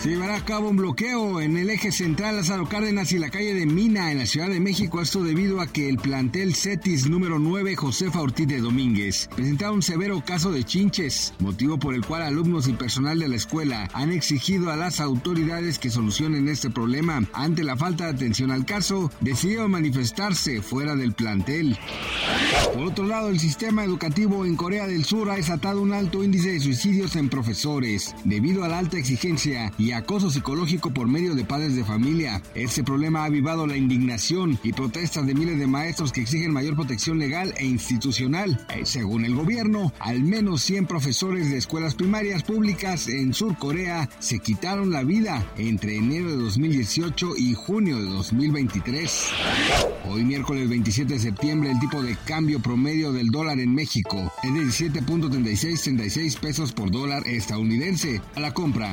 Se llevará a cabo un bloqueo en el eje central Lázaro Cárdenas y la calle de Mina en la Ciudad de México. Esto debido a que el plantel CETIS número 9 Josefa Ortiz de Domínguez presentaba un severo caso de chinches, motivo por el cual alumnos y personal de la escuela han exigido a las autoridades que solucionen este problema. Ante la falta de atención al caso, decidieron manifestarse fuera del plantel. Por otro lado, el sistema educativo en Corea del Sur ha desatado un alto índice de suicidios en profesores, debido a la alta exigencia y acoso psicológico por medio de padres de familia. Este problema ha avivado la indignación y protestas de miles de maestros que exigen mayor protección legal e institucional. Eh, según el gobierno, al menos 100 profesores de escuelas primarias públicas en Sur Corea se quitaron la vida entre enero de 2018 y junio de 2023. Hoy miércoles 27 de septiembre el tipo de cambio promedio del dólar en México es de 17.3636 pesos por dólar estadounidense. A la compra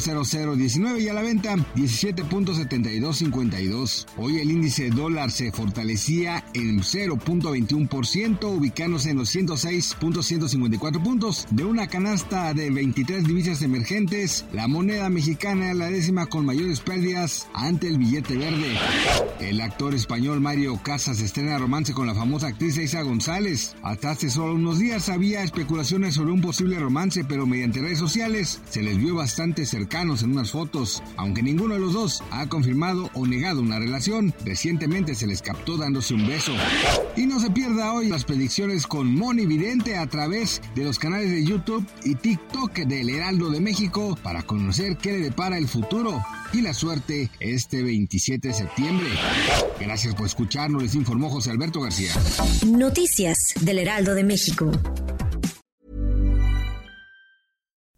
17.0019 y a la venta 17.7252. Hoy el índice dólar se fortalecía en 0.21%, ubicándose en los 106.154 puntos. De una canasta de 23 divisas emergentes, la moneda mexicana es la décima con mayores pérdidas ante el billete verde. El actor español Mario Casas estrena romance con la famosa actriz Isa González. Hasta hace solo unos días había especulaciones sobre un posible romance, pero mediante redes sociales se les vio bastante en unas fotos. Aunque ninguno de los dos ha confirmado o negado una relación, recientemente se les captó dándose un beso. Y no se pierda hoy las predicciones con Moni Vidente a través de los canales de YouTube y TikTok del Heraldo de México para conocer qué le depara el futuro y la suerte este 27 de septiembre. Gracias por escucharnos, les informó José Alberto García. Noticias del Heraldo de México.